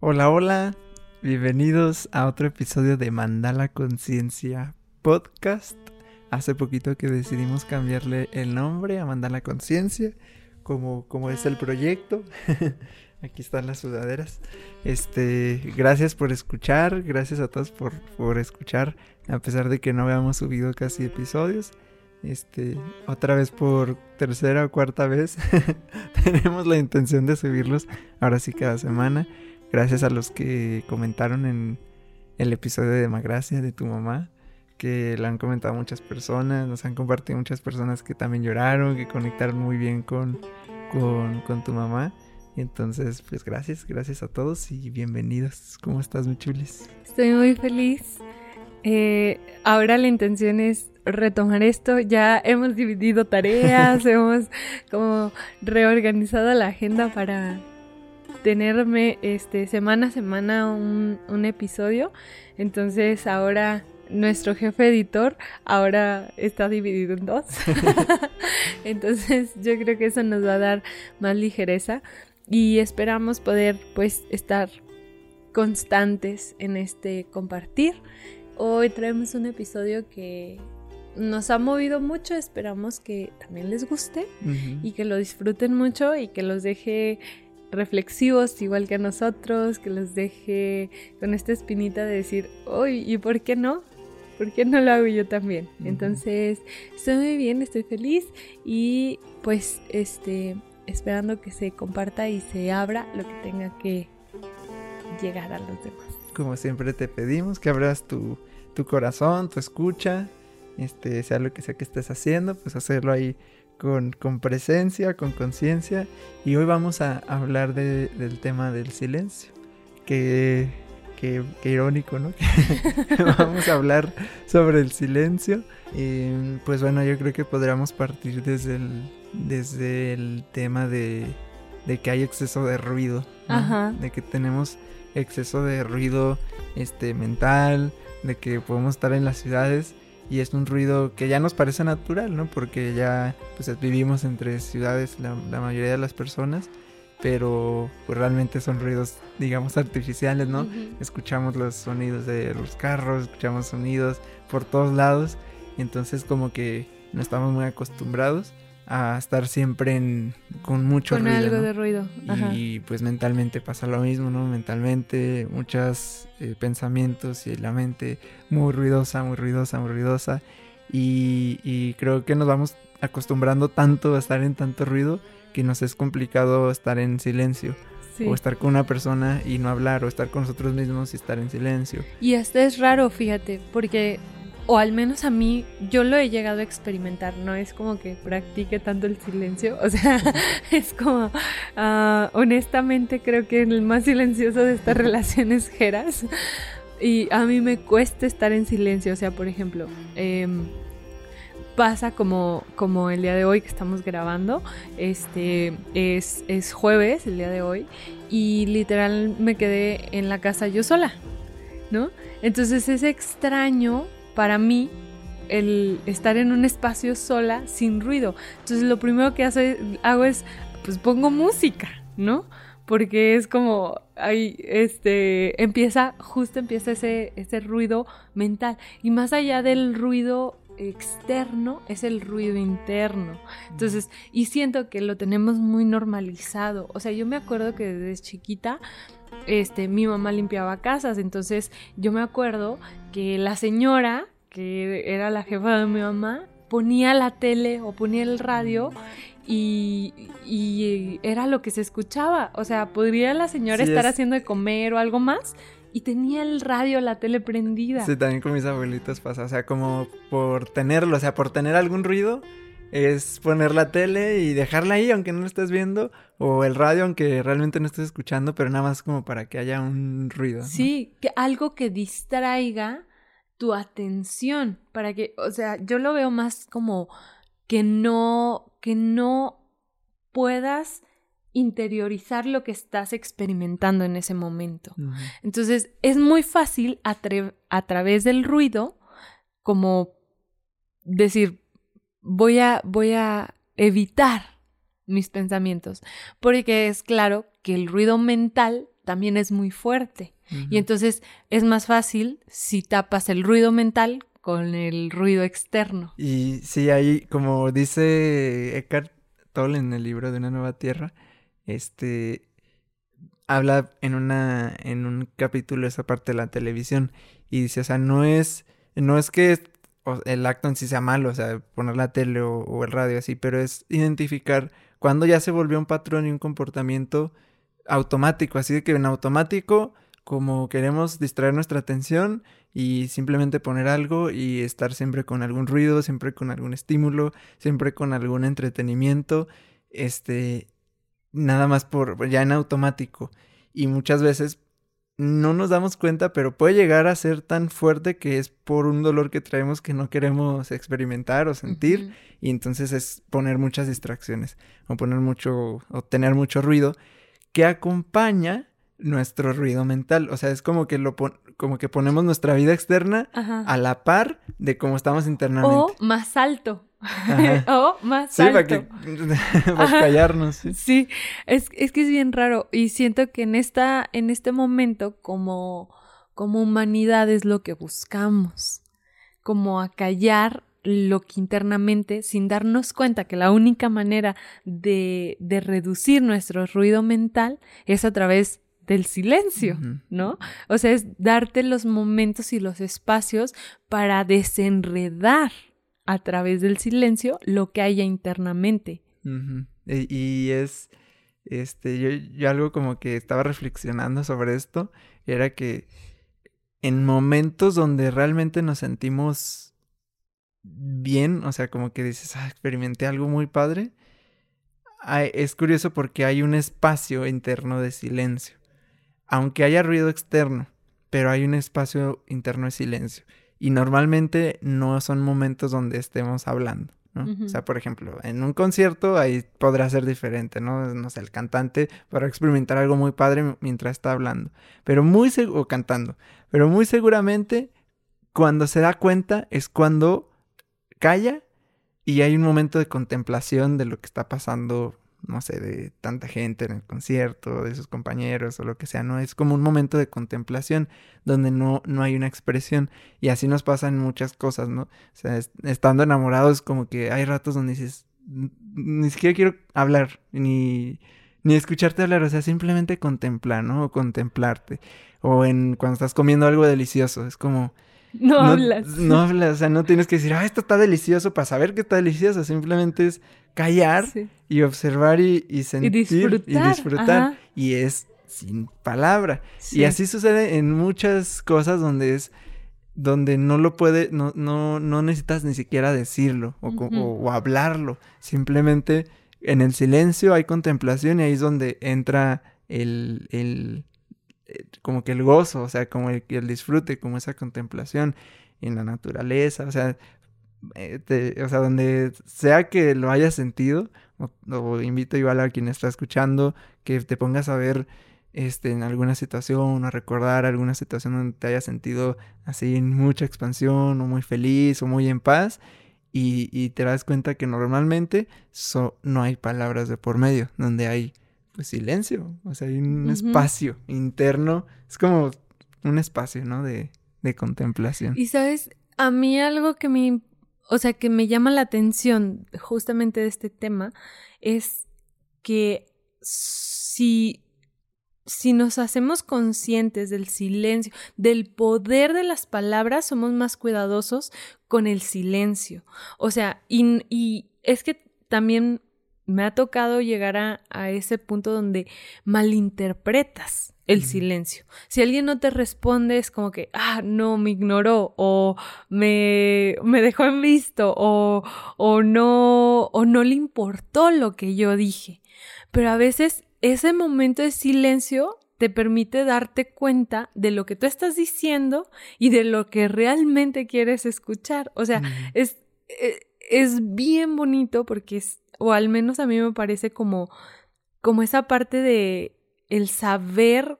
Hola, hola, bienvenidos a otro episodio de Mandala Conciencia Podcast. Hace poquito que decidimos cambiarle el nombre a Mandala Conciencia, como, como es el proyecto. Aquí están las sudaderas. Este, gracias por escuchar, gracias a todos por, por escuchar, a pesar de que no habíamos subido casi episodios. Este, otra vez por tercera o cuarta vez tenemos la intención de subirlos ahora sí cada semana. Gracias a los que comentaron en el episodio de Magracia de tu mamá, que lo han comentado muchas personas, nos han compartido muchas personas que también lloraron, que conectaron muy bien con, con, con tu mamá. Entonces, pues gracias, gracias a todos y bienvenidos. ¿Cómo estás, mi chulis? Estoy muy feliz. Eh, ahora la intención es retomar esto. Ya hemos dividido tareas, hemos como reorganizado la agenda para tenerme este semana a semana un, un episodio. Entonces ahora nuestro jefe editor ahora está dividido en dos. Entonces yo creo que eso nos va a dar más ligereza y esperamos poder pues estar constantes en este compartir. Hoy traemos un episodio que nos ha movido mucho, esperamos que también les guste y que lo disfruten mucho y que los deje reflexivos igual que a nosotros, que los deje con esta espinita de decir, uy, ¿y por qué no? ¿Por qué no lo hago yo también? Entonces, estoy muy bien, estoy feliz y pues este esperando que se comparta y se abra lo que tenga que llegar a los demás. Como siempre te pedimos que abras tu, tu corazón, tu escucha, este, sea lo que sea que estés haciendo, pues hacerlo ahí con, con presencia, con conciencia. Y hoy vamos a hablar de, del tema del silencio, que, que, que irónico, ¿no? vamos a hablar sobre el silencio. Y, pues bueno, yo creo que podríamos partir desde el, desde el tema de, de que hay exceso de ruido, ¿no? de que tenemos exceso de ruido este mental, de que podemos estar en las ciudades y es un ruido que ya nos parece natural, ¿no? Porque ya pues vivimos entre ciudades la, la mayoría de las personas, pero pues realmente son ruidos, digamos, artificiales, ¿no? Uh -huh. Escuchamos los sonidos de los carros, escuchamos sonidos por todos lados, y entonces como que no estamos muy acostumbrados a estar siempre en, con mucho con ruido. algo ¿no? de ruido. Ajá. Y pues mentalmente pasa lo mismo, ¿no? Mentalmente muchos eh, pensamientos y la mente muy ruidosa, muy ruidosa, muy ruidosa. Y, y, creo que nos vamos acostumbrando tanto a estar en tanto ruido que nos es complicado estar en silencio. Sí. O estar con una persona y no hablar, o estar con nosotros mismos y estar en silencio. Y hasta es raro, fíjate, porque o al menos a mí, yo lo he llegado a experimentar, no es como que practique tanto el silencio, o sea, es como, uh, honestamente creo que el más silencioso de esta relación es Geras, y a mí me cuesta estar en silencio, o sea, por ejemplo, eh, pasa como, como el día de hoy que estamos grabando, este es, es jueves el día de hoy, y literal me quedé en la casa yo sola, ¿no? Entonces es extraño para mí el estar en un espacio sola sin ruido. Entonces lo primero que hago es, pues pongo música, ¿no? Porque es como, ahí, este, empieza, justo empieza ese, ese ruido mental. Y más allá del ruido externo, es el ruido interno. Entonces, y siento que lo tenemos muy normalizado. O sea, yo me acuerdo que desde chiquita, este, mi mamá limpiaba casas, entonces yo me acuerdo que la señora, que era la jefa de mi mamá, ponía la tele o ponía el radio y, y era lo que se escuchaba. O sea, podría la señora sí, estar es... haciendo de comer o algo más y tenía el radio, la tele prendida. Sí, también con mis abuelitos pasa, o sea, como por tenerlo, o sea, por tener algún ruido, es poner la tele y dejarla ahí aunque no lo estés viendo o el radio aunque realmente no estés escuchando, pero nada más como para que haya un ruido. ¿no? Sí, que algo que distraiga tu atención, para que, o sea, yo lo veo más como que no que no puedas interiorizar lo que estás experimentando en ese momento. Uh -huh. Entonces, es muy fácil a, a través del ruido como decir voy a, voy a evitar mis pensamientos, porque es claro que el ruido mental también es muy fuerte. Y entonces es más fácil si tapas el ruido mental con el ruido externo. Y sí, ahí, como dice Eckhart Tolle en el libro de Una Nueva Tierra, este habla en una en un capítulo esa parte de la televisión y dice, o sea, no es no es que el acto en sí sea malo, o sea, poner la tele o, el radio así, pero es identificar cuando ya se volvió un patrón y un comportamiento automático, así de que en automático, como queremos distraer nuestra atención y simplemente poner algo y estar siempre con algún ruido, siempre con algún estímulo, siempre con algún entretenimiento, este, nada más por ya en automático. Y muchas veces no nos damos cuenta, pero puede llegar a ser tan fuerte que es por un dolor que traemos que no queremos experimentar o sentir. Y entonces es poner muchas distracciones o poner mucho o tener mucho ruido que acompaña nuestro ruido mental. O sea, es como que lo como que ponemos nuestra vida externa a la par de cómo estamos internamente. O más alto. o más sí, Para, que, para callarnos. Sí, sí. Es, es, que es bien raro. Y siento que en, esta, en este momento, como, como humanidad, es lo que buscamos. Como acallar lo que internamente, sin darnos cuenta que la única manera de, de reducir nuestro ruido mental es a través del silencio, ¿no? O sea, es darte los momentos y los espacios para desenredar a través del silencio lo que haya internamente. y, es, este, yo, yo algo como que estaba reflexionando sobre esto, era que en momentos donde realmente nos sentimos bien, o sea, como que dices, ah, experimenté algo muy padre, es curioso porque hay un espacio interno de silencio. Aunque haya ruido externo, pero hay un espacio interno de silencio. Y normalmente no son momentos donde estemos hablando. ¿no? O sea, por ejemplo, en un concierto ahí podrá ser diferente, ¿no? No sé, el cantante para experimentar algo muy padre mientras está hablando. Pero muy o cantando. Pero muy seguramente cuando se da cuenta es cuando calla y hay un momento de contemplación de lo que está pasando no sé, de tanta gente en el concierto, de sus compañeros o lo que sea, ¿no? Es como un momento de contemplación donde no, no hay una expresión y así nos pasan muchas cosas, ¿no? O sea, estando enamorados como que hay ratos donde dices, ni siquiera quiero hablar, ni, ni escucharte hablar, o sea, simplemente contemplar, ¿no? O contemplarte. O en cuando estás comiendo algo delicioso, es como no, hablas. No hablas, o sea, no tienes que decir, ah, esto está delicioso para saber que está delicioso. Simplemente es callar y observar y, sentir y disfrutar. Y, es sin palabra. Y así sucede en muchas cosas donde es donde no lo puede, no, no, no necesitas ni siquiera decirlo o, o, hablarlo. Simplemente en el silencio hay contemplación y ahí es donde entra el, el, como que el gozo, o sea, como el, el disfrute, como esa contemplación en la naturaleza, o sea, eh, o sea, donde sea que lo hayas sentido, o, invito igual a quien está escuchando que te pongas a ver este, en alguna situación, o recordar alguna situación donde te hayas sentido así en mucha expansión, o muy feliz, o muy en paz, y, y te das cuenta que normalmente no hay palabras de por medio, donde hay pues silencio, o sea, hay un espacio interno, es como un espacio, ¿no? De, de contemplación. Y sabes, a mí algo que me, o sea, que me llama la atención justamente de este tema es que si si nos hacemos conscientes del silencio, del poder de las palabras, somos más cuidadosos con el silencio. O sea, y, y es que también me ha tocado llegar a, ese punto donde malinterpretas el silencio. Si alguien no te responde es como que, ah, no, me ignoró o me, me dejó en visto o, o, no, o no le importó lo que yo dije. Pero a veces ese momento de silencio te permite darte cuenta de lo que tú estás diciendo y de lo que realmente quieres escuchar. O sea, es, eh, es bien bonito porque es o al menos a mí me parece como, como esa parte de el saber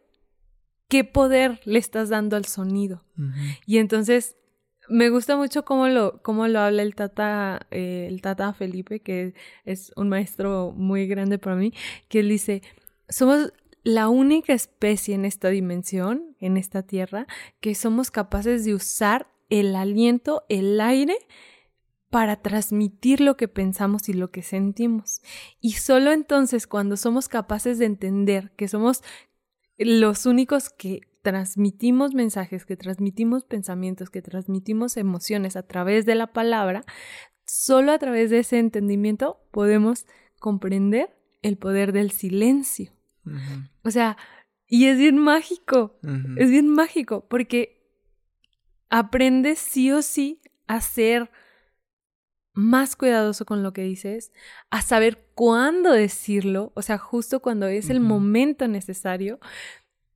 qué poder le estás dando al sonido. Y entonces me gusta mucho cómo lo, cómo lo habla el tata, eh, el tata Felipe, que es un maestro muy grande para mí, que él dice, somos la única especie en esta dimensión, en esta tierra, que somos capaces de usar el aliento, el aire, para transmitir lo que pensamos y lo que sentimos. Y solo entonces cuando somos capaces de entender que somos los únicos que transmitimos mensajes, que transmitimos pensamientos, que transmitimos emociones a través de la palabra, solo a través de ese entendimiento podemos comprender el poder del silencio. O sea, y es bien mágico, es bien mágico, porque aprendes sí o sí a ser más cuidadoso con lo que dices, a saber cuándo decirlo, o sea, justo cuando es el momento necesario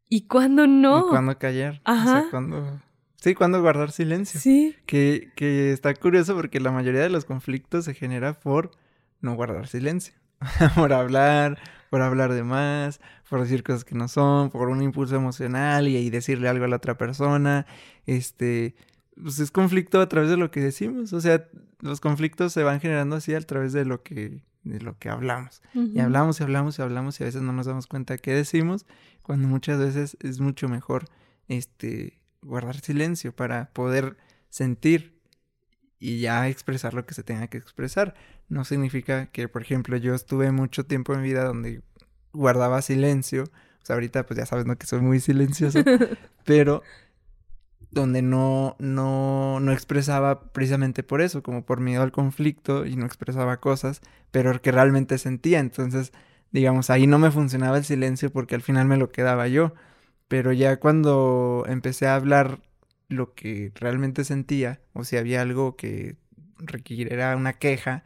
y cuándo no. Y cuándo callar. Ajá. O sea, cuándo... Sí, cuándo guardar silencio. Sí. Que, que está curioso porque la mayoría de los conflictos se genera por no guardar silencio. por hablar, por hablar de más, por decir cosas que no son, por un impulso emocional y, y decirle algo a la otra persona. Este, pues es conflicto a través de lo que decimos. O sea, los conflictos se van generando así a través de lo que, de lo que hablamos. Y hablamos y hablamos y hablamos y a veces no nos damos cuenta qué decimos, cuando muchas veces es mucho mejor este guardar silencio para poder sentir y ya expresar lo que se tenga que expresar. No significa que, por ejemplo, yo estuve mucho tiempo en mi vida donde guardaba silencio. O sea, ahorita pues ya sabes, ¿no? Que soy muy silencioso. pero donde no, no, no expresaba precisamente por eso, como por miedo al conflicto y no expresaba cosas, pero que realmente sentía. Entonces, digamos, ahí no me funcionaba el silencio porque al final me lo quedaba yo. Pero ya cuando empecé a hablar lo que realmente sentía, o si había algo que requiriera una queja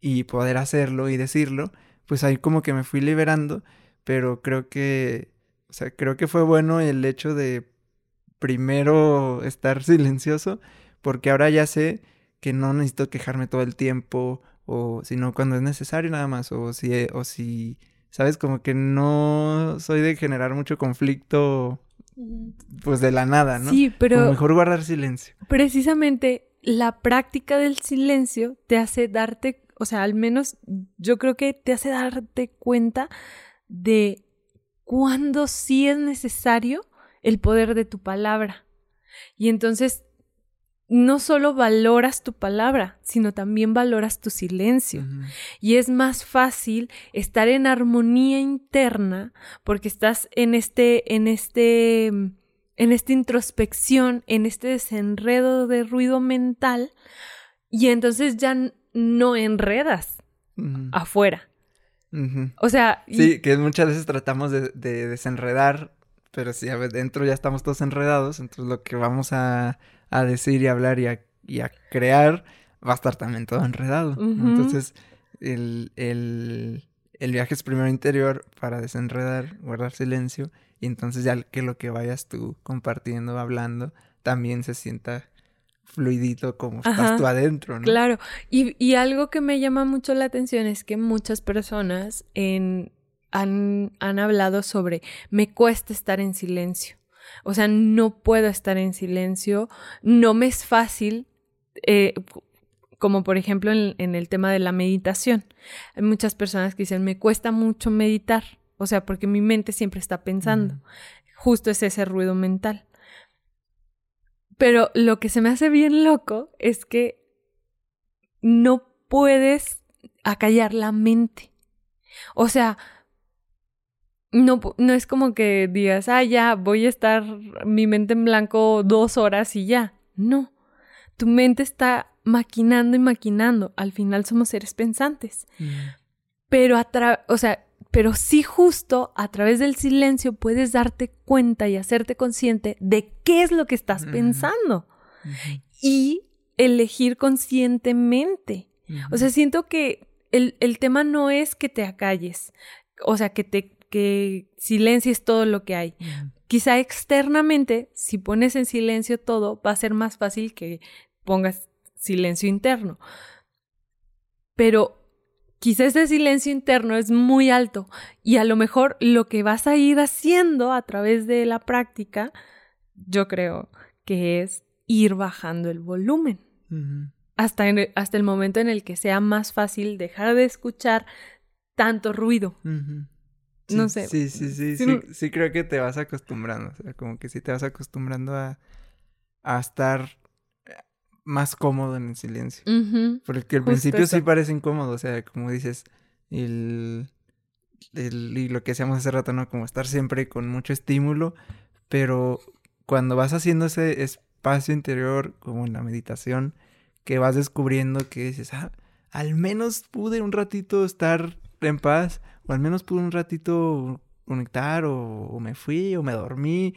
y poder hacerlo y decirlo, pues ahí como que me fui liberando, pero creo que, o sea, creo que fue bueno el hecho de primero estar silencioso, porque ahora ya sé que no necesito quejarme todo el tiempo, o sino cuando es necesario nada más, o si, o si, sabes, como que no soy de generar mucho conflicto, pues de la nada, ¿no? Sí, pero... mejor guardar silencio. Precisamente la práctica del silencio te hace darte, o sea, al menos yo creo que te hace darte cuenta de cuándo sí es necesario el poder de tu palabra. Y entonces no solo valoras tu palabra, sino también valoras tu silencio. Y es más fácil estar en armonía interna porque estás en este, en este, en esta introspección, en este desenredo de ruido mental, y entonces ya no enredas afuera. O sea. Sí, que muchas veces tratamos de desenredar pero si dentro ya estamos todos enredados, entonces lo que vamos a, decir y hablar y a, y a, crear va a estar también todo enredado. Entonces, el, el, el, viaje es primero interior para desenredar, guardar silencio, y entonces ya que lo que vayas tú compartiendo, hablando, también se sienta fluidito como estás tú adentro, ¿no? Claro, y, y algo que me llama mucho la atención es que muchas personas en han, han hablado sobre me cuesta estar en silencio. O sea, no puedo estar en silencio, no me es fácil, eh, como por ejemplo en, en, el tema de la meditación. Hay muchas personas que dicen, me cuesta mucho meditar, o sea, porque mi mente siempre está pensando. Justo es ese ruido mental. Pero lo que se me hace bien loco es que no puedes acallar la mente. O sea, no, no es como que digas, ah, ya, voy a estar mi mente en blanco dos horas y ya. No, tu mente está maquinando y maquinando. Al final somos seres pensantes. Mm. Pero a o sea, pero sí justo a través del silencio puedes darte cuenta y hacerte consciente de qué es lo que estás pensando y elegir conscientemente. O sea, siento que el, el tema no es que te acalles, o sea, que te que silencies todo lo que hay. Quizá externamente, si pones en silencio todo, va a ser más fácil que pongas silencio interno. Pero quizá ese silencio interno es muy alto y a lo mejor lo que vas a ir haciendo a través de la práctica, yo creo que es ir bajando el volumen. hasta, hasta el momento en el que sea más fácil dejar de escuchar tanto ruido. No sé. Sí, sí, sí, sí, sí, creo que te vas acostumbrando, o sea, como que sí te vas acostumbrando a, a estar más cómodo en el silencio. Porque al principio sí parece incómodo, o sea, como dices, el, el, y lo que hacíamos hace rato, ¿no? Como estar siempre con mucho estímulo, pero cuando vas haciendo ese espacio interior, como en la meditación, que vas descubriendo que dices, ah, al menos pude un ratito estar en paz, o al menos pude un ratito conectar, o, me fui, o me dormí,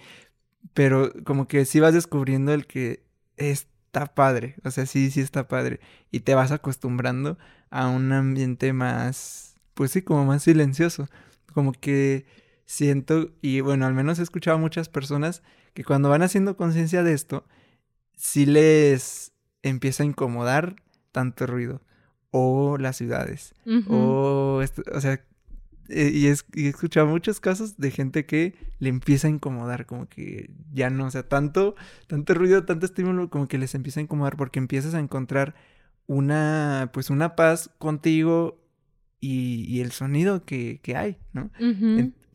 pero como que sí vas descubriendo el que está padre, o sea, sí, sí está padre, y te vas acostumbrando a un ambiente más, pues sí, como más silencioso, como que siento, y bueno, al menos he escuchado a muchas personas que cuando van haciendo conciencia de esto, sí les empieza a incomodar tanto ruido o las ciudades o o sea eh, y, he escuchado muchos casos de gente que le empieza a incomodar como que ya no o sea tanto tanto ruido tanto estímulo como que les empieza a incomodar porque empiezas a encontrar una pues una paz contigo y, y el sonido que, que hay no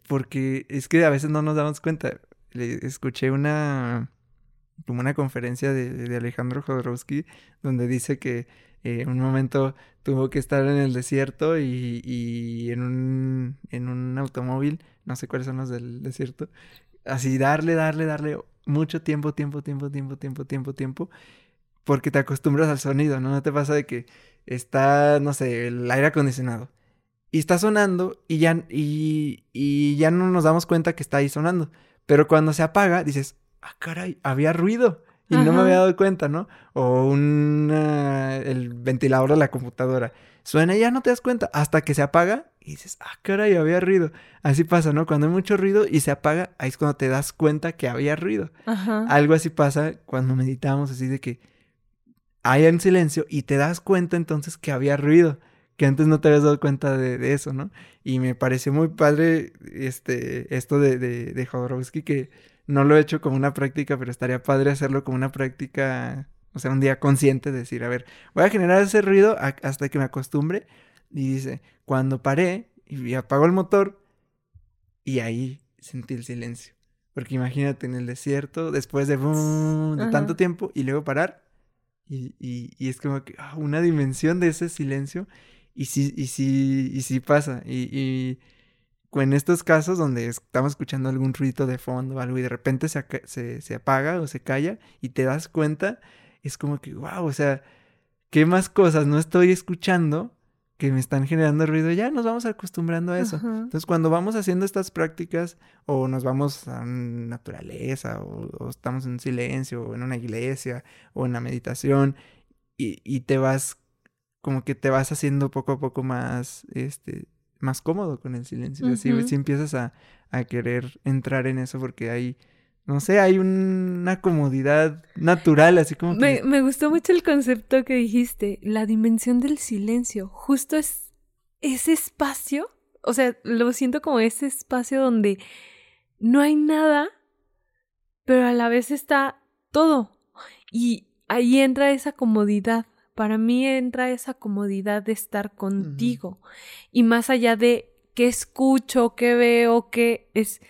porque es que a veces no nos damos cuenta. Le escuché una como una conferencia de, Alejandro Jodorowsky donde dice que eh, un momento tuvo que estar en el desierto y, y en, un, en un automóvil, no sé cuáles son los del desierto, así darle, darle, darle mucho tiempo, tiempo, tiempo, tiempo, tiempo, tiempo, tiempo, porque te acostumbras al sonido, ¿no? No te pasa de que está, no sé, el aire acondicionado y está sonando y ya, y, y ya no nos damos cuenta que está ahí sonando, pero cuando se apaga dices, ah, caray, había ruido. Y no me había dado cuenta, ¿no? O un... el ventilador de la computadora. Suena y ya no te das cuenta. Hasta que se apaga y dices, ah, caray, había ruido. Así pasa, ¿no? Cuando hay mucho ruido y se apaga, ahí es cuando te das cuenta que había ruido. Algo así pasa cuando meditamos, así de que hay en silencio y te das cuenta entonces que había ruido. Que antes no te habías dado cuenta de, eso, ¿no? Y me pareció muy padre este, esto de, de, de Jodorowsky que no lo he hecho como una práctica, pero estaría padre hacerlo como una práctica, o sea, un día consciente, de decir, a ver, voy a generar ese ruido hasta que me acostumbre. Y dice, cuando paré y apago el motor, y ahí sentí el silencio. Porque imagínate en el desierto, después de, de tanto tiempo, y luego parar, y, y, es como que ah, una dimensión de ese silencio, y sí, y sí, y sí pasa. y en estos casos donde estamos escuchando algún ruido de fondo o algo y de repente se, se, apaga o se calla y te das cuenta, es como que, wow, o sea, ¿qué más cosas no estoy escuchando que me están generando ruido? Ya nos vamos acostumbrando a eso. Entonces, cuando vamos haciendo estas prácticas o nos vamos a naturaleza o, estamos en silencio o en una iglesia o en la meditación y, y te vas como que te vas haciendo poco a poco más, este, más cómodo con el silencio. Así si empiezas a, querer entrar en eso porque hay, no sé, hay una comodidad natural, así como... Me, me gustó mucho el concepto que dijiste, la dimensión del silencio. Justo es ese espacio, o sea, lo siento como ese espacio donde no hay nada, pero a la vez está todo. Y ahí entra esa comodidad para mí entra esa comodidad de estar contigo. Y más allá de qué escucho, qué veo, qué es,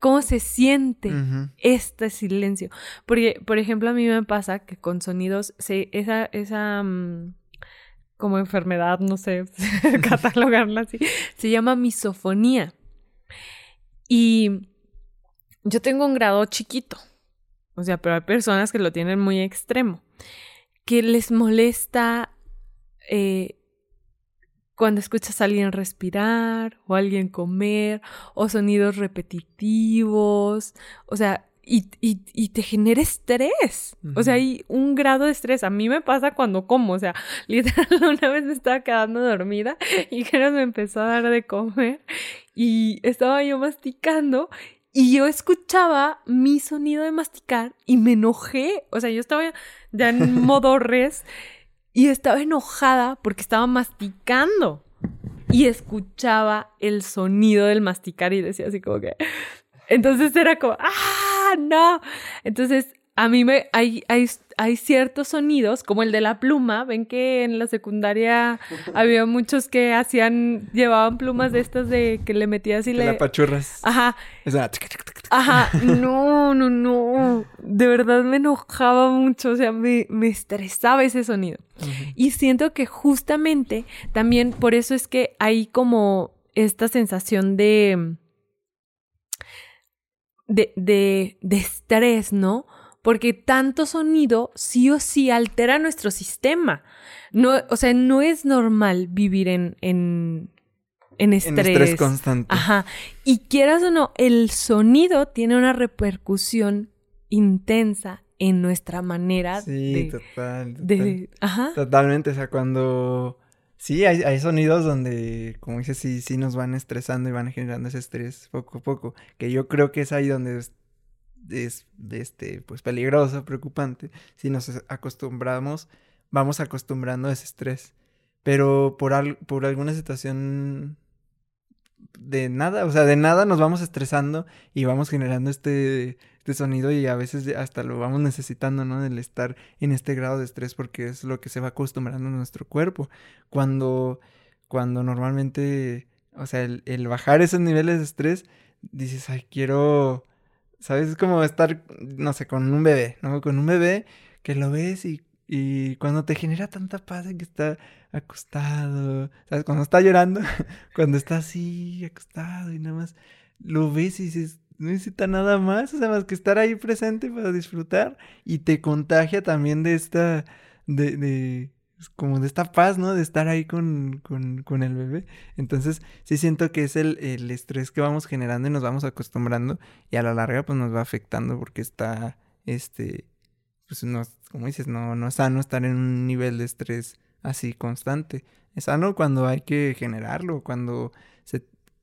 cómo se siente este silencio. Porque, por ejemplo, a mí me pasa que con sonidos, se, esa, esa mm, como enfermedad, no sé, catalogarla así, se llama misofonía. Y yo tengo un grado chiquito. O sea, pero hay personas que lo tienen muy extremo que les molesta eh, cuando escuchas a alguien respirar o a alguien comer o sonidos repetitivos, o sea, y, y, te genera estrés. O sea, hay un grado de estrés. A mí me pasa cuando como, o sea, literal una vez me estaba quedando dormida y que me empezó a dar de comer y estaba yo masticando y yo escuchaba mi sonido de masticar y me enojé. O sea, yo estaba ya en modo res y estaba enojada porque estaba masticando. Y escuchaba el sonido del masticar y decía así como que... Entonces era como, ¡ah, no! Entonces a mí me hay, hay, hay ciertos sonidos, como el de la pluma. Ven que en la secundaria había muchos que hacían, llevaban plumas de estas de que le metías y Que le. la pachurras. Ajá, Esa- ajá. No, no, no. De verdad me enojaba mucho. O sea, me, me estresaba ese sonido. Y siento que justamente también por eso es que hay como esta sensación de. de, de, de estrés, ¿no? Porque tanto sonido sí o sí altera nuestro sistema. No, o sea, no es normal vivir en, en, en En estrés. estrés constante. Ajá. Y quieras o no, el sonido tiene una repercusión intensa en nuestra manera Sí, de, total, total. de- Ajá. Totalmente, o sea, cuando... Sí, hay, hay sonidos donde, como dices, sí, sí nos van estresando y van generando ese estrés poco a poco, que yo creo que es ahí donde es, es, este, pues, peligroso, preocupante, si nos acostumbramos, vamos acostumbrando a ese estrés, pero por, por alguna situación de nada, o sea, de nada nos vamos estresando y vamos generando este, este sonido y a veces hasta lo vamos necesitando, ¿no? Del estar en este grado de estrés porque es lo que se va acostumbrando en nuestro cuerpo. Cuando, cuando normalmente, o sea, el, el bajar esos niveles de estrés, dices, ay, quiero, ¿sabes? Es como estar, no sé, con un bebé, ¿no? Con un bebé que lo ves y, y cuando te genera tanta paz en que está acostado, ¿sabes? Cuando está llorando, cuando está así, acostado y nada más lo ves y dices, no necesita nada más, o sea, más que estar ahí presente para disfrutar y te contagia también de esta, de, de, como de esta paz, ¿no? De estar ahí con, con, con el bebé. Entonces, sí siento que es el, el estrés que vamos generando y nos vamos acostumbrando y a la larga pues nos va afectando porque está, este, pues no, como dices, no, no es sano estar en un nivel de estrés así constante. Es sano cuando hay que generarlo, cuando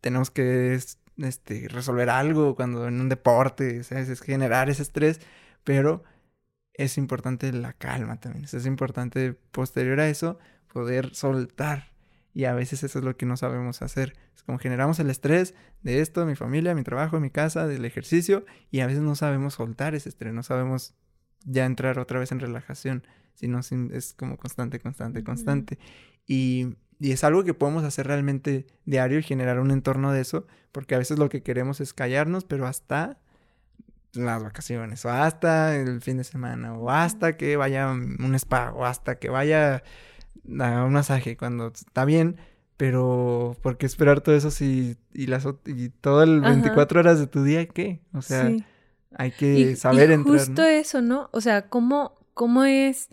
tenemos que es- este, resolver algo, cuando en un deporte, ¿sabes? Es generar ese estrés, pero es importante la calma también. Es importante posterior a eso poder soltar. Y a veces eso es lo que no sabemos hacer. Es como generamos el estrés de esto, mi familia, mi trabajo, mi casa, del ejercicio, y a veces no sabemos soltar ese estrés, no sabemos ya entrar otra vez en relajación, sino sin- es como constante, constante, constante. Y, y es algo que podemos hacer realmente diario y generar un entorno de eso, porque a veces lo que queremos es callarnos, pero hasta las vacaciones, o hasta el fin de semana, o hasta que vaya a un spa, o hasta que vaya a un masaje, cuando está bien, pero ¿por qué esperar todo eso si y las y todo el Ajá. 24 horas de tu día qué? O sea, Sí. hay que Y, saber y entrar, justo ¿no? eso, ¿no? O sea, cómo, cómo es...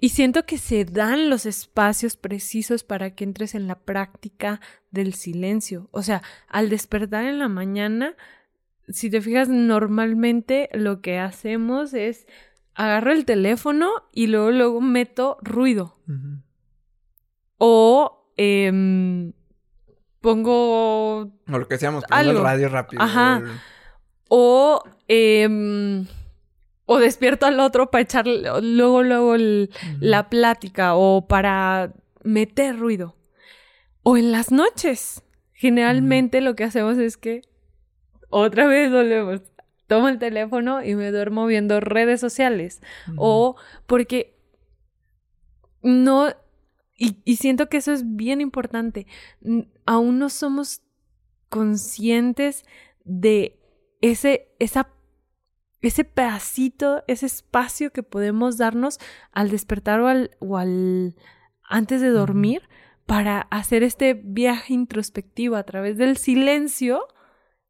Y siento que se dan los espacios precisos para que entres en la práctica del silencio. O sea, al despertar en la mañana, si te fijas, normalmente lo que hacemos es agarro el teléfono y luego, luego meto ruido. O em, pongo O lo que decíamos, poniendo el Algo. radio rápido. Ajá. el- O, em, o despierto al otro para echar luego, luego el- la plática o para meter ruido. O en las noches. Generalmente lo que hacemos es que otra vez volvemos. Tomo el teléfono y me duermo viendo redes sociales. O porque no, y, y siento que eso es bien importante, aún no somos conscientes de ese, esa, ese pedacito, ese espacio que podemos darnos al despertar o al, o al antes de dormir para hacer este viaje introspectivo a través del silencio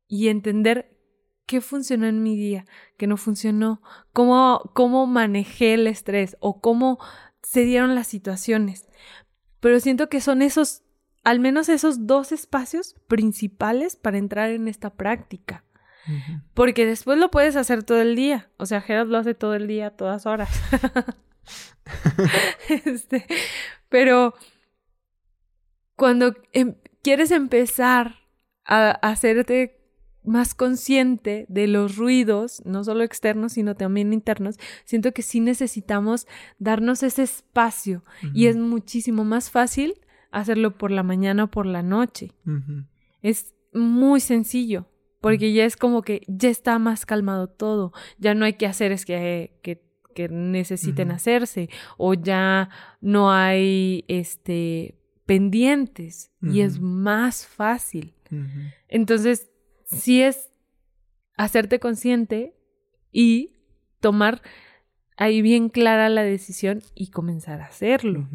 y entender qué funcionó en mi día, qué no funcionó, cómo, cómo manejé el estrés o cómo se dieron las situaciones. Pero siento que son esos, al menos esos dos espacios principales para entrar en esta práctica. Porque después lo puedes hacer todo el día. O sea, Gerard lo hace todo el día, todas horas. este, pero cuando em- quieres empezar a, a hacerte más consciente de los ruidos, no solo externos, sino también internos, siento que sí necesitamos darnos ese espacio y es muchísimo más fácil hacerlo por la mañana o por la noche. Es muy sencillo. porque ya es como que ya está más calmado todo, ya no hay que hacer es que, que, que necesiten hacerse o ya no hay este pendientes y es más fácil. Entonces, sí es hacerte consciente y tomar ahí bien clara la decisión y comenzar a hacerlo.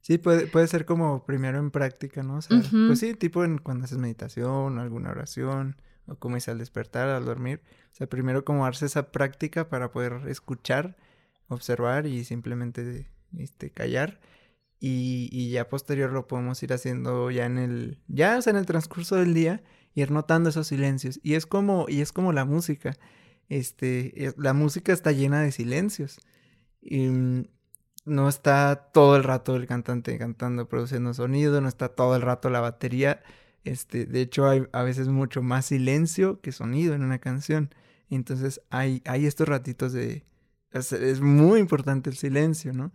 Sí, puede, puede ser como primero en práctica, ¿no? O sea, pues sí, tipo en, cuando haces meditación o alguna oración, o como dice al despertar, al dormir. O sea, primero como darse esa práctica para poder escuchar, observar y simplemente este, callar. Y, y ya posterior lo podemos ir haciendo ya en el, ya, o sea, en el transcurso del día, ir notando esos silencios. Y es como, y es como la música. Este, la música está llena de silencios. Y mm, no está todo el rato el cantante cantando, produciendo sonido, no está todo el rato la batería. Este, de hecho, hay a veces mucho más silencio que sonido en una canción. Entonces, hay, hay estos ratitos de... Es, muy importante el silencio, ¿no?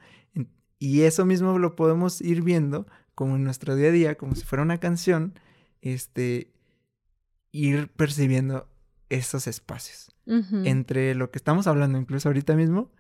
Y eso mismo lo podemos ir viendo como en nuestro día a día, como si fuera una canción, este, ir percibiendo esos espacios. Entre lo que estamos hablando, incluso ahorita mismo,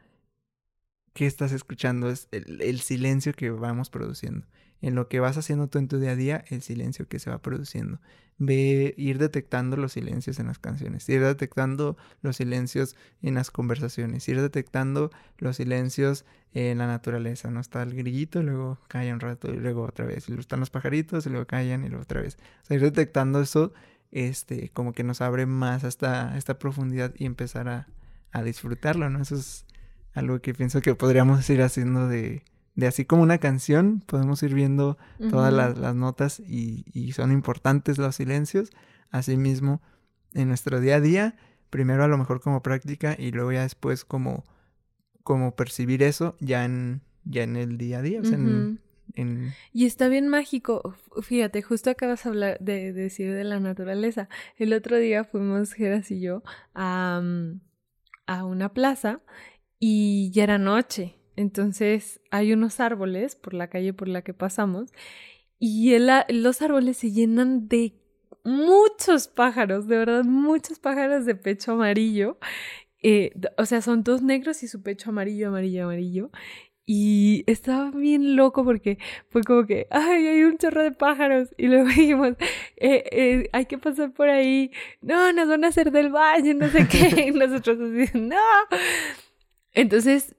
¿qué estás escuchando? Es el, silencio que vamos produciendo. En lo que vas haciendo tú en tu día a día, el silencio que se va produciendo. Ve, ir detectando los silencios en las canciones, ir detectando los silencios en las conversaciones, ir detectando los silencios en la naturaleza. No está el grillito, luego calla un rato y luego otra vez. Y luego están los pajaritos y luego callan y luego otra vez. O sea, ir detectando eso este, como que nos abre más hasta esta profundidad y empezar a, a disfrutarlo, ¿no? Eso es algo que pienso que podríamos ir haciendo de, de así como una canción, podemos ir viendo todas las, las, notas y, y, son importantes los silencios, asimismo en nuestro día a día, primero a lo mejor como práctica y luego ya después como, como percibir eso ya en, ya en el día a día, o sea, en, y está bien mágico. Fíjate, justo acabas de, hablar, de, decir de la naturaleza. El otro día fuimos, Geras y yo, a, mm, a una plaza y ya era noche. Entonces hay unos árboles por la calle por la que pasamos y los árboles se llenan de muchos pájaros, de verdad, muchos pájaros de pecho amarillo. Eh, o sea, son todos negros y su pecho amarillo, amarillo, amarillo. Y estaba bien loco porque fue como que, ay, hay un chorro de pájaros. Y luego dijimos, eh, eh, hay que pasar por ahí. No, nos van a hacer del baño, no sé qué. Y nosotros así, no. Entonces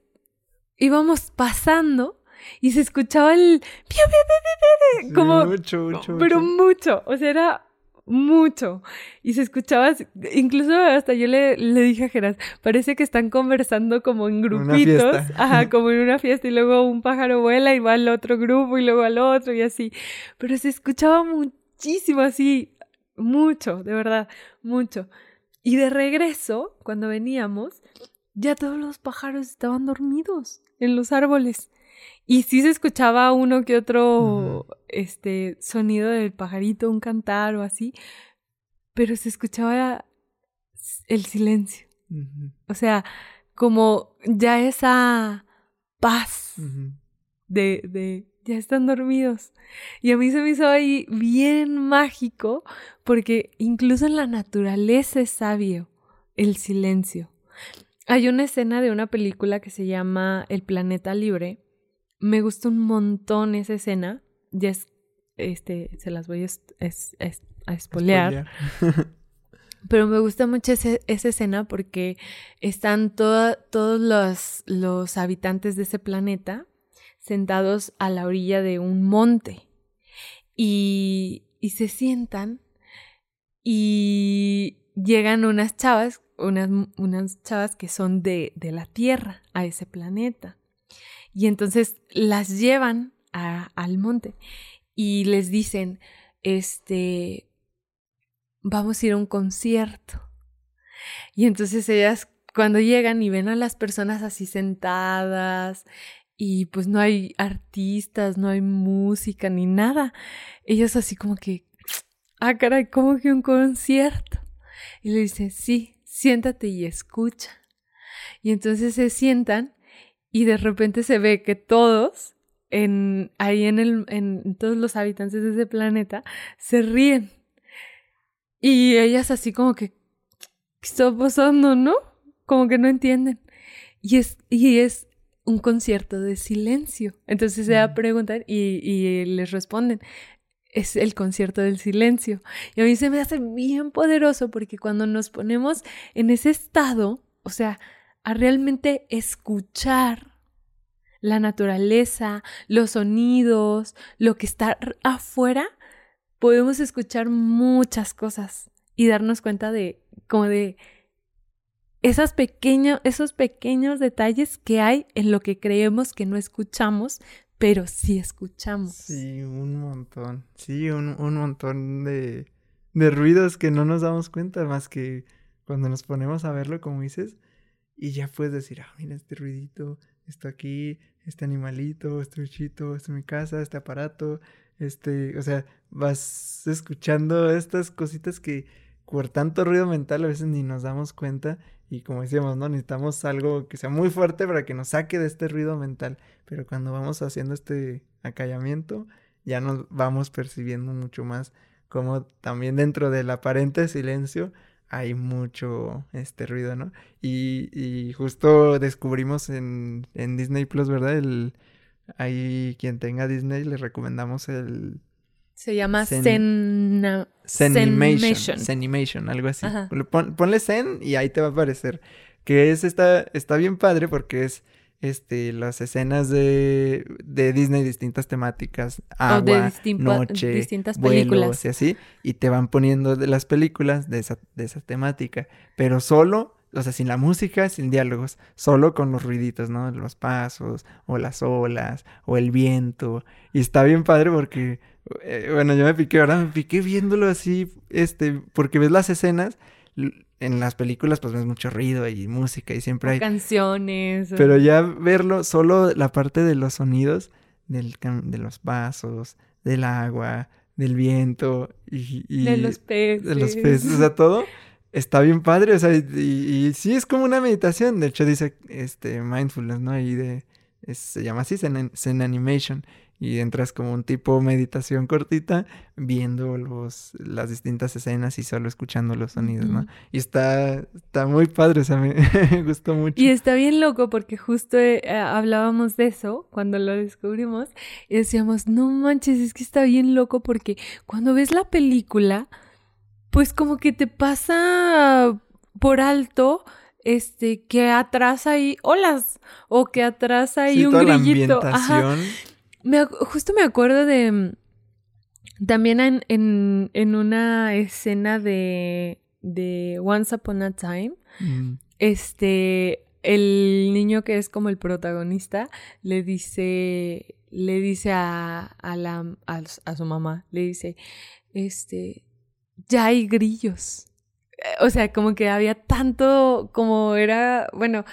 íbamos pasando y se escuchaba el... como, mucho, mucho, pero mucho. O sea, era mucho. Y se escuchaba, incluso hasta yo le, le dije a Geras, parece que están conversando como en grupitos, ajá, como en una fiesta y luego un pájaro vuela y va al otro grupo y luego al otro y así. Pero se escuchaba muchísimo así, mucho, de verdad, mucho. Y de regreso, cuando veníamos, ya todos los pájaros estaban dormidos en los árboles. Y sí se escuchaba uno que otro este sonido del pajarito, un cantar o así, pero se escuchaba el silencio. O sea, como ya esa paz de, de ya están dormidos. Y a mí se me hizo ahí bien mágico porque incluso en la naturaleza es sabio el silencio. Hay una escena de una película que se llama El planeta libre me gusta un montón esa escena. Ya es, este, se las voy a, es, a espolear. Pero me gusta mucho esa escena porque están todos los, los habitantes de ese planeta sentados a la orilla de un monte y, y se sientan y llegan unas chavas, unas, unas chavas que son de, de la Tierra a ese planeta. Y entonces las llevan al monte y les dicen, este, vamos a ir a un concierto. Y entonces ellas cuando llegan y ven a las personas así sentadas y pues no hay artistas, no hay música ni nada, ellas así como que, ah, caray, ¿cómo que un concierto? Y le dicen, sí, siéntate y escucha. Y entonces se sientan y de repente se ve que todos, en, ahí en, el, en todos los habitantes de ese planeta, se ríen. Y ellas así como que, ¿qué está pasando, no? Como que no entienden. Y es, y es un concierto de silencio. Entonces ella preguntan y, y les responden, es el concierto del silencio. Y a mí se me hace bien poderoso porque cuando nos ponemos en ese estado, o sea, a realmente escuchar la naturaleza, los sonidos, lo que está afuera, podemos escuchar muchas cosas y darnos cuenta de como de esas esos pequeños detalles que hay en lo que creemos que no escuchamos, pero sí escuchamos. Sí, un montón. Sí, un, un montón de, de ruidos que no nos damos cuenta más que cuando nos ponemos a verlo, como dices, y ya puedes decir, ah, mira este ruidito, esto aquí, este animalito, este bichito, esto es mi casa, este aparato, este, o sea, vas escuchando estas cositas que por tanto ruido mental a veces ni nos damos cuenta y como decíamos, ¿no? Necesitamos algo que sea muy fuerte para que nos saque de este ruido mental, pero cuando vamos haciendo este acallamiento ya nos vamos percibiendo mucho más como también dentro del aparente silencio hay mucho este ruido, ¿no? Y, y justo descubrimos en, en Disney Plus, ¿verdad? El, ahí quien tenga Disney le recomendamos el... Se llama Zen... Zenimation. Zenimation, algo así. ponle Zen y ahí te va a aparecer. Que es esta, está bien padre porque es este, las escenas de, de Disney, distintas temáticas, agua, noche, distintas películas y así, y te van poniendo de las películas de esa, de esa temática, pero solo, o sea, sin la música, sin diálogos, solo con los ruiditos, ¿no? Los pasos, o las olas, o el viento, y está bien padre porque, eh, bueno, yo me piqué, ahora me piqué viéndolo así, este, porque ves las escenas en las películas pues ves mucho ruido y música y siempre hay canciones. Pero ya verlo solo la parte de los sonidos del, de los vasos, del agua, del viento y, de los peces. De los peces, o sea, todo está bien padre, o sea, y, y, sí es como una meditación, de hecho dice este mindfulness, ¿no? Ahí de se llama así Zen, Zen Animation y entras como un tipo meditación cortita viendo los las distintas escenas y solo escuchando los sonidos, ¿no? Y está está muy padre, o sea, me, gustó mucho. Y está bien loco porque justo eh, hablábamos de eso cuando lo descubrimos y decíamos, "No manches, es que está bien loco porque cuando ves la película pues como que te pasa por alto este, que atrás hay olas o que atrás hay un grillito. Me, justo me acuerdo de mm, también en, en, una escena de, de Once Upon a Time, mm. este, el niño que es como el protagonista le dice, le dice a, a, la, a su mamá, le dice, este, ya hay grillos o sea, como que había tanto como era, bueno,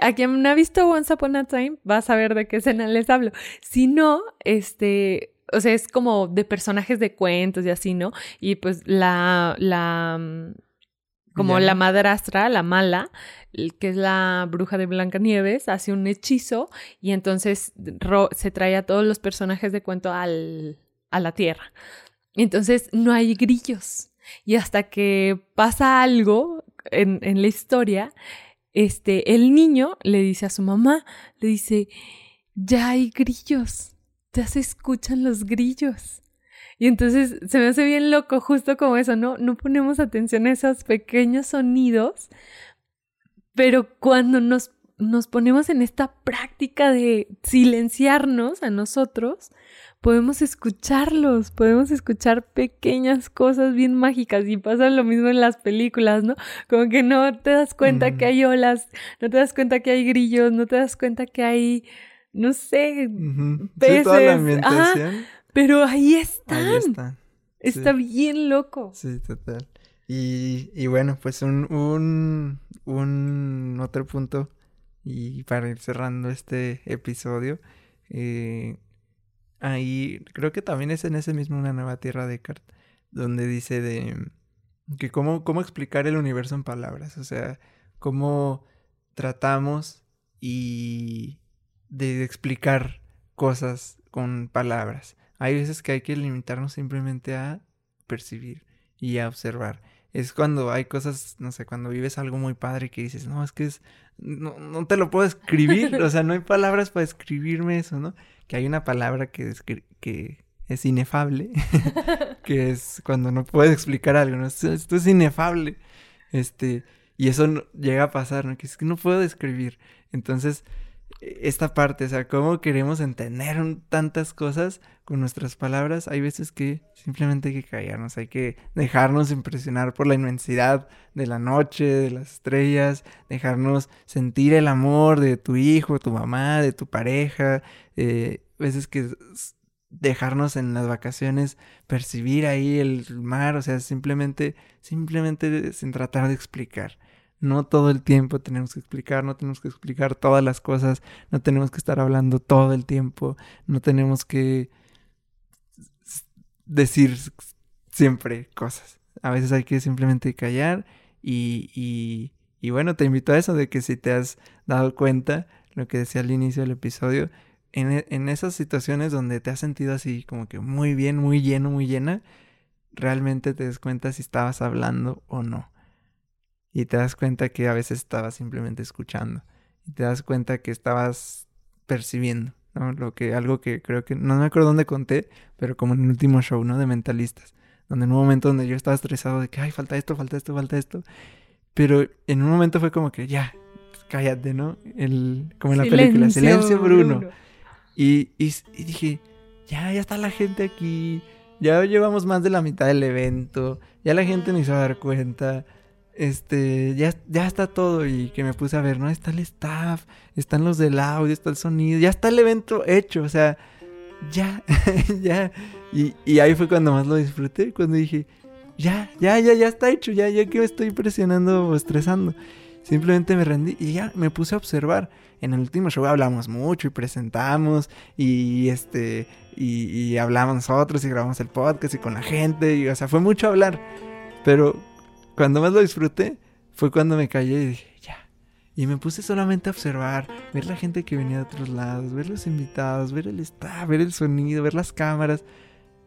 a quien no ha visto Once Upon a Time va a saber de qué escena les hablo. Si no, este, o sea, es como de personajes de cuentos y así, ¿no? Y pues la, la, mm, como la madrastra, la mala, que es la bruja de Blancanieves, hace un hechizo y entonces se trae a todos los personajes de cuento al, a la tierra. Entonces no hay grillos. Y hasta que pasa algo en, en la historia, este, el niño le dice a su mamá, le dice, ya hay grillos, ya se escuchan los grillos. Y entonces se me hace bien loco, justo como eso, ¿no? No ponemos atención a esos pequeños sonidos, pero cuando nos, nos ponemos en esta práctica de silenciarnos a nosotros, podemos escucharlos, podemos escuchar pequeñas cosas bien mágicas y pasa lo mismo en las películas, ¿no? Como que no te das cuenta que hay olas, no te das cuenta que hay grillos, no te das cuenta que hay, no sé, peces. pero ahí están. Ahí están. Está bien loco. Sí, total. Y, y bueno, pues un, un, un otro punto y para ir cerrando este episodio, eh, ahí creo que también es en ese mismo Una Nueva Tierra de Descartes, donde dice de que cómo, cómo explicar el universo en palabras, o sea, cómo tratamos y de explicar cosas con palabras. Hay veces que hay que limitarnos simplemente a percibir y a observar. Es cuando hay cosas, no sé, cuando vives algo muy padre que dices, no, es que es, no, no te lo puedo escribir, o sea, no hay palabras para escribirme eso, ¿no? Que hay una palabra que, que es inefable, que es cuando no puedes explicar algo, ¿no? Esto, es inefable, este, y eso llega a pasar, ¿no? Que es que no puedo describir. Entonces, esta parte, o sea, cómo queremos entender tantas cosas con nuestras palabras, hay veces que simplemente hay que callarnos, hay que dejarnos impresionar por la inmensidad de la noche, de las estrellas, dejarnos sentir el amor de tu hijo, tu mamá, de tu pareja, eh, veces que dejarnos en las vacaciones percibir ahí el mar, o sea, simplemente, simplemente sin tratar de explicar. No todo el tiempo tenemos que explicar, no tenemos que explicar todas las cosas, no tenemos que estar hablando todo el tiempo, no tenemos que decir siempre cosas. A veces hay que simplemente callar y, y, bueno, te invito a eso de que si te has dado cuenta, lo que decía al inicio del episodio, en, en esas situaciones donde te has sentido así como que muy bien, muy lleno, muy llena, realmente te des cuenta si estabas hablando o no y te das cuenta que a veces estabas simplemente escuchando y te das cuenta que estabas percibiendo, ¿no? Lo que algo que creo que no me acuerdo dónde conté, pero como en el último show, ¿no? De mentalistas, donde en un momento donde yo estaba estresado de que ay, falta esto, falta esto, falta esto, pero en un momento fue como que ya, cállate, ¿no? El como en la película, silencio Bruno. Y, y, y dije, ya, ya está la gente aquí. Ya llevamos más de la mitad del evento. Ya la gente ni se va a dar cuenta este, ya, ya está todo y que me puse a ver, ¿no? Está el staff, están los del audio, está el sonido, ya está el evento hecho, o sea, ya, ya. Y, ahí fue cuando más lo disfruté, cuando dije, ya, ya, ya, ya está hecho, ya, ya que estoy presionando o estresando. Simplemente me rendí y ya me puse a observar. En el último show hablamos mucho y presentamos y este, y, y hablamos nosotros y grabamos el podcast y con la gente, o sea, fue mucho hablar. Pero cuando más lo disfruté fue cuando me callé y dije, ya. Y me puse solamente a observar, ver la gente que venía de otros lados, ver los invitados, ver el staff, ver el sonido, ver las cámaras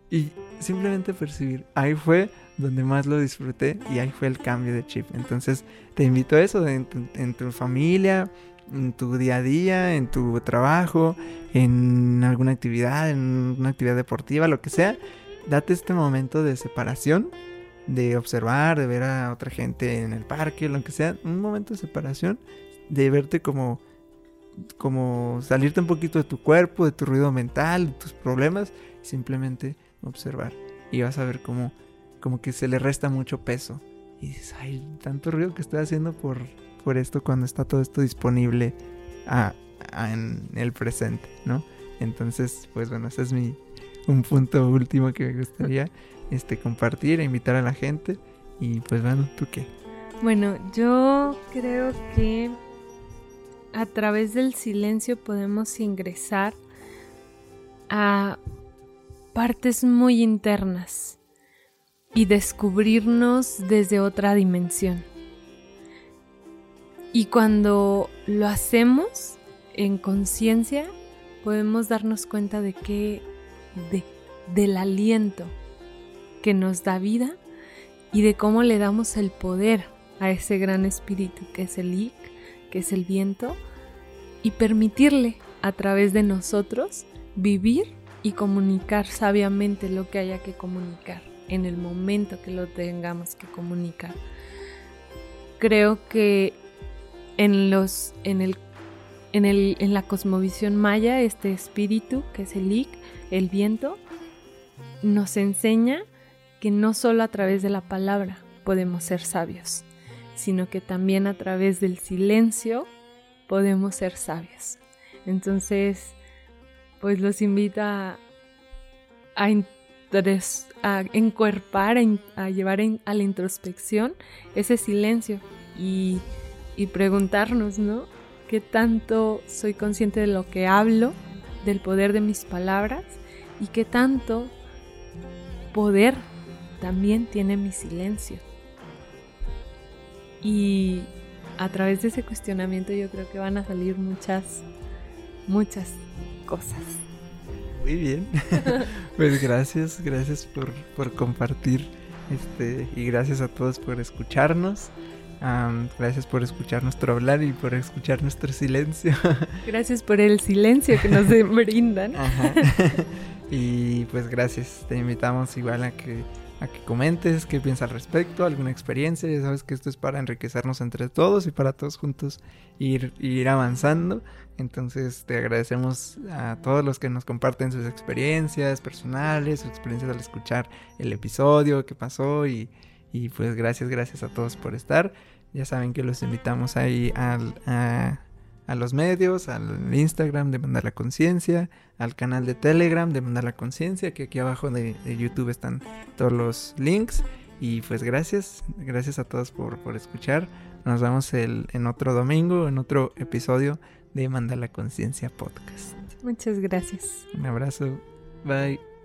y simplemente percibir. Ahí fue donde más lo disfruté y ahí fue el cambio de chip. Entonces te invito a eso en tu, en tu familia, en tu día a día, en tu trabajo, en alguna actividad, en una actividad deportiva, lo que sea. Date este momento de separación de observar, de ver a otra gente en el parque, lo que sea, un momento de separación, de verte como, como salirte un poquito de tu cuerpo, de tu ruido mental, de tus problemas, simplemente observar. Y vas a ver como, como que se le resta mucho peso. Y dices, ay, tanto ruido que estoy haciendo por, por esto cuando está todo esto disponible en el presente, ¿no? Entonces, pues bueno, ese es mi, un punto último que me gustaría este, compartir e invitar a la gente. Y pues bueno, ¿tú qué? Bueno, yo creo que a través del silencio podemos ingresar a partes muy internas y descubrirnos desde otra dimensión. Y cuando lo hacemos en conciencia, podemos darnos cuenta de que de, del aliento que nos da vida y de cómo le damos el poder a ese gran espíritu que es el Ik, que es el viento, y permitirle a través de nosotros vivir y comunicar sabiamente lo que haya que comunicar en el momento que lo tengamos que comunicar. Creo que en los en el en, el, en la cosmovisión maya este espíritu que es el Ik, el viento, nos enseña que no solo a través de la palabra podemos ser sabios, sino que también a través del silencio podemos ser sabios. Entonces, pues los invito a, a, encuerpar, a, llevar a la introspección ese silencio y, y preguntarnos, ¿no? ¿Qué tanto soy consciente de lo que hablo, del poder de mis palabras y qué tanto poder también tiene mi silencio. Y a través de ese cuestionamiento yo creo que van a salir muchas, muchas cosas. Muy bien. pues gracias, gracias por, por compartir Este, y gracias a todos por escucharnos. gracias por escuchar nuestro hablar y por escuchar nuestro silencio. Gracias por el silencio que nos brindan. Y pues gracias. Te invitamos igual a que a que comentes qué piensas al respecto, alguna experiencia. Ya sabes que esto es para enriquecernos entre todos y para todos juntos ir, ir avanzando. Entonces te agradecemos a todos los que nos comparten sus experiencias personales, sus experiencias al escuchar el episodio que pasó y, y pues gracias, gracias a todos por estar. Ya saben que los invitamos ahí al, a, a los medios, al Instagram de Mandar la Conciencia, al canal de Telegram de Mandar la Conciencia, que aquí abajo de, YouTube están todos los links. Y pues gracias, gracias a todos por, por escuchar. Nos vemos el, en otro domingo, en otro episodio de Mandar la Conciencia Podcast. Muchas gracias. Un abrazo. Bye.